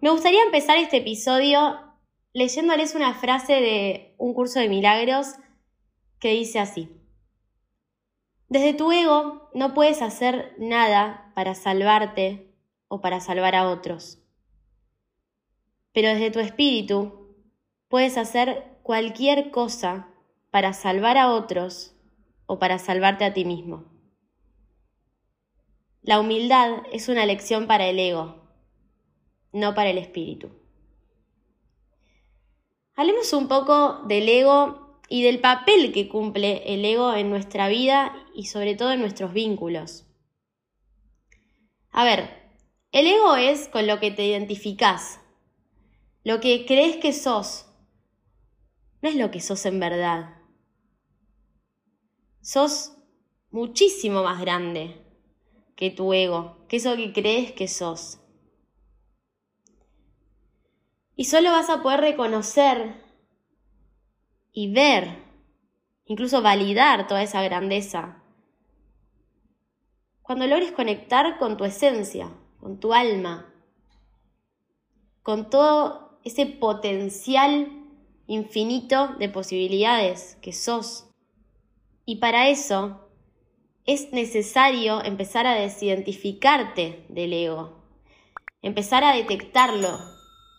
Me gustaría empezar este episodio leyéndoles una frase de un curso de milagros que dice así. Desde tu ego no puedes hacer nada para salvarte o para salvar a otros. Pero desde tu espíritu puedes hacer cualquier cosa para salvar a otros o para salvarte a ti mismo. La humildad es una lección para el ego no para el espíritu. Hablemos un poco del ego y del papel que cumple el ego en nuestra vida y sobre todo en nuestros vínculos. A ver, el ego es con lo que te identificás, lo que crees que sos. No es lo que sos en verdad. Sos muchísimo más grande que tu ego, que eso que crees que sos. Y solo vas a poder reconocer y ver, incluso validar toda esa grandeza. Cuando logres conectar con tu esencia, con tu alma, con todo ese potencial infinito de posibilidades que sos. Y para eso es necesario empezar a desidentificarte del ego, empezar a detectarlo,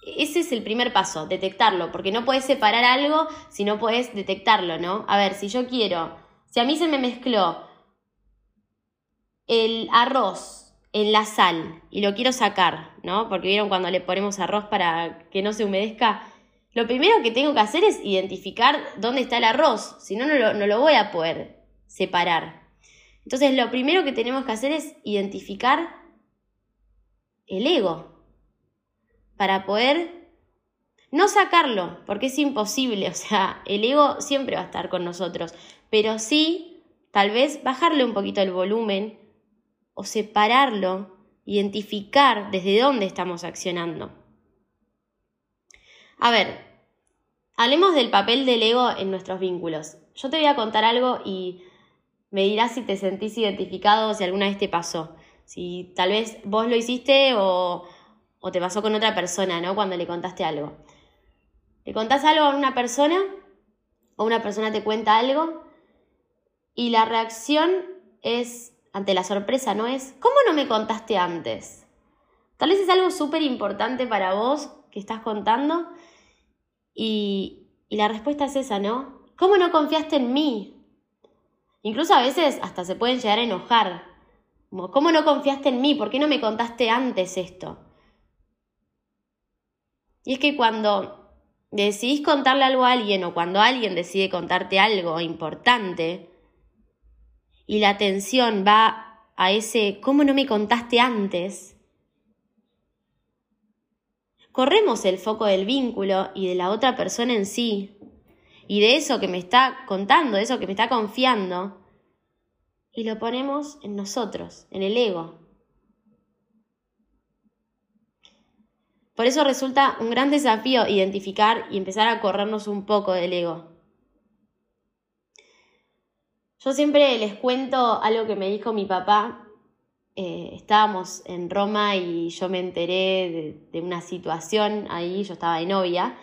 ese es el primer paso, detectarlo, porque no puedes separar algo si no puedes detectarlo, ¿no? A ver, si yo quiero, si a mí se me mezcló el arroz en la sal y lo quiero sacar, ¿no? Porque vieron cuando le ponemos arroz para que no se humedezca, lo primero que tengo que hacer es identificar dónde está el arroz, si no, lo, no lo voy a poder separar. Entonces, lo primero que tenemos que hacer es identificar el ego, para poder no sacarlo, porque es imposible, o sea, el ego siempre va a estar con nosotros, pero sí, tal vez bajarle un poquito el volumen o separarlo, identificar desde dónde estamos accionando. A ver, hablemos del papel del ego en nuestros vínculos. Yo te voy a contar algo y me dirás si te sentís identificado o si alguna vez te pasó. Si tal vez vos lo hiciste o, o te pasó con otra persona, ¿no? Cuando le contaste algo. Le contás algo a una persona o una persona te cuenta algo y la reacción es, ante la sorpresa, ¿no? Es, ¿cómo no me contaste antes? Tal vez es algo súper importante para vos que estás contando y, y la respuesta es esa, ¿no? ¿Cómo no confiaste en mí? Incluso a veces hasta se pueden llegar a enojar. ¿Cómo no confiaste en mí? ¿Por qué no me contaste antes esto? Y es que cuando decidís contarle algo a alguien o cuando alguien decide contarte algo importante y la atención va a ese ¿cómo no me contaste antes? Corremos el foco del vínculo y de la otra persona en sí y de eso que me está contando, de eso que me está confiando y lo ponemos en nosotros, en el ego. Por eso resulta un gran desafío identificar y empezar a corrernos un poco del ego. Yo siempre les cuento algo que me dijo mi papá. Eh, estábamos en Roma y yo me enteré de, una situación ahí, yo estaba de novia,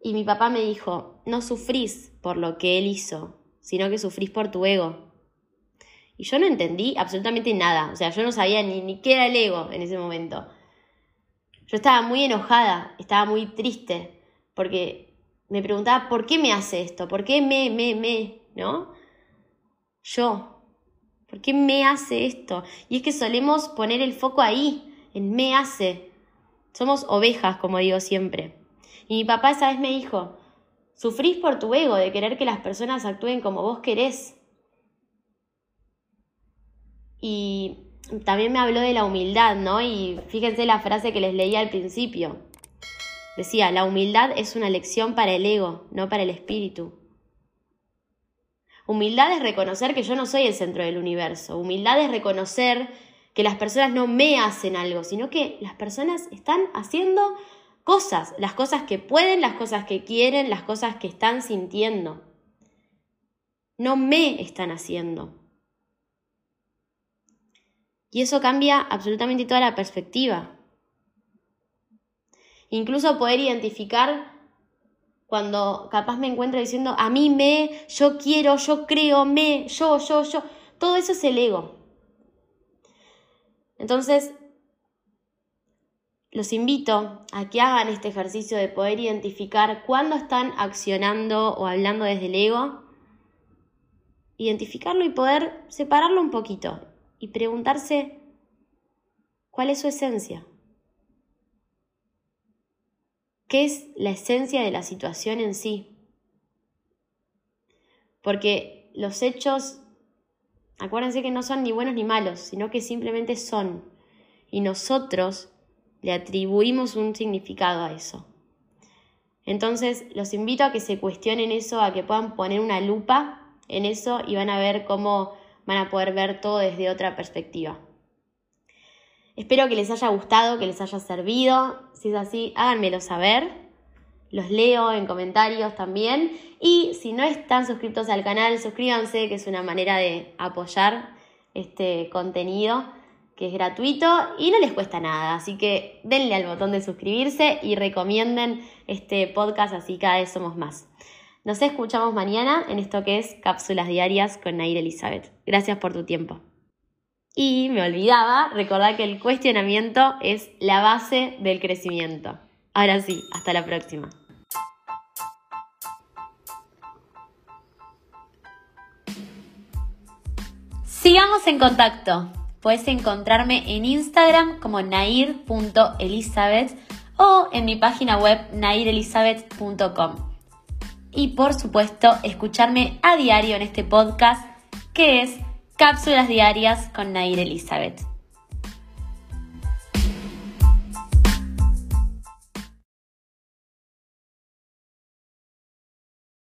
y mi papá me dijo, no sufrís por lo que él hizo, sino que sufrís por tu ego. Y yo no entendí absolutamente nada, o sea, yo no sabía ni, ni qué era el ego en ese momento. Yo estaba muy enojada, estaba muy triste, porque me preguntaba, ¿por qué me hace esto? ¿Por qué me, me, me? ¿No? Yo. ¿Por qué me hace esto? Y es que solemos poner el foco ahí, en me hace. Somos ovejas, como digo siempre. Y mi papá esa vez me dijo, sufrís por tu ego de querer que las personas actúen como vos querés. Y también me habló de la humildad, ¿no? Y fíjense la frase que les leí al principio. Decía, la humildad es una lección para el ego, no para el espíritu. Humildad es reconocer que yo no soy el centro del universo. Humildad es reconocer que las personas no me hacen algo, sino que las personas están haciendo cosas, las cosas que pueden, las cosas que quieren, las cosas que están sintiendo. No me están haciendo. Y eso cambia absolutamente toda la perspectiva. Incluso poder identificar cuando capaz me encuentro diciendo a mí me, yo quiero, yo creo, me, yo, yo, yo. Todo eso es el ego. Entonces, los invito a que hagan este ejercicio de poder identificar cuándo están accionando o hablando desde el ego, identificarlo y poder separarlo un poquito y preguntarse cuál es su esencia. ¿Qué es la esencia de la situación en sí? Porque los hechos, acuérdense que no son ni buenos ni malos, sino que simplemente son. Y nosotros le atribuimos un significado a eso. Entonces, los invito a que se cuestionen eso, a que puedan poner una lupa en eso y van a ver cómo van a poder ver todo desde otra perspectiva. Espero que les haya gustado, que les haya servido. Si es así, háganmelo saber. Los leo en comentarios también. Y si no están suscritos al canal, suscríbanse, que es una manera de apoyar este contenido que es gratuito y no les cuesta nada. Así que denle al botón de suscribirse y recomienden este podcast, así cada vez somos más. Nos escuchamos mañana en esto que es Cápsulas Diarias con Nair Elizabeth. Gracias por tu tiempo. Y me olvidaba recordar que el cuestionamiento es la base del crecimiento. Ahora sí, hasta la próxima. Sigamos en contacto. Puedes encontrarme en Instagram como nair.elizabeth o en mi página web nairelizabeth.com y por supuesto escucharme a diario en este podcast que es Cápsulas Diarias con Nair Elizabeth.